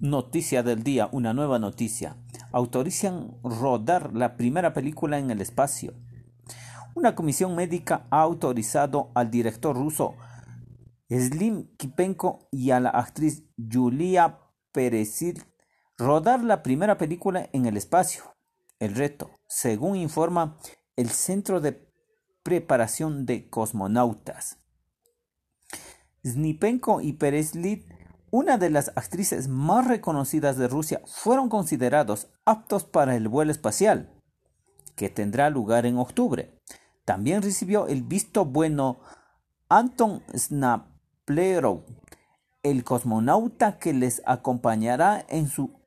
Noticia del día, una nueva noticia. Autorizan rodar la primera película en el espacio. Una comisión médica ha autorizado al director ruso Slim Kipenko y a la actriz Yulia Perezil rodar la primera película en el espacio. El reto, según informa el Centro de Preparación de Cosmonautas. Snipenko y Perezil una de las actrices más reconocidas de Rusia, fueron considerados aptos para el vuelo espacial, que tendrá lugar en octubre. También recibió el visto bueno Anton Snaplerov, el cosmonauta que les acompañará en su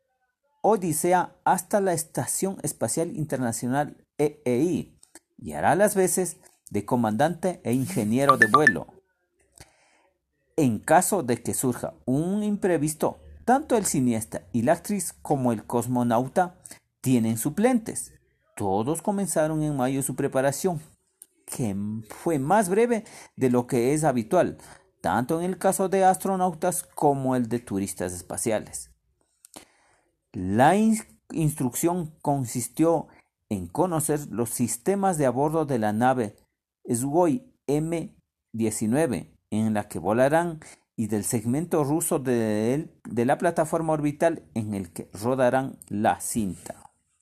odisea hasta la Estación Espacial Internacional EEI y hará las veces de comandante e ingeniero de vuelo. En caso de que surja un imprevisto, tanto el cineasta y la actriz como el cosmonauta tienen suplentes. Todos comenzaron en mayo su preparación, que fue más breve de lo que es habitual, tanto en el caso de astronautas como el de turistas espaciales. La instrucción consistió en conocer los sistemas de a bordo de la nave SWOI M-19 en la que volarán y del segmento ruso de, de la plataforma orbital en el que rodarán la cinta.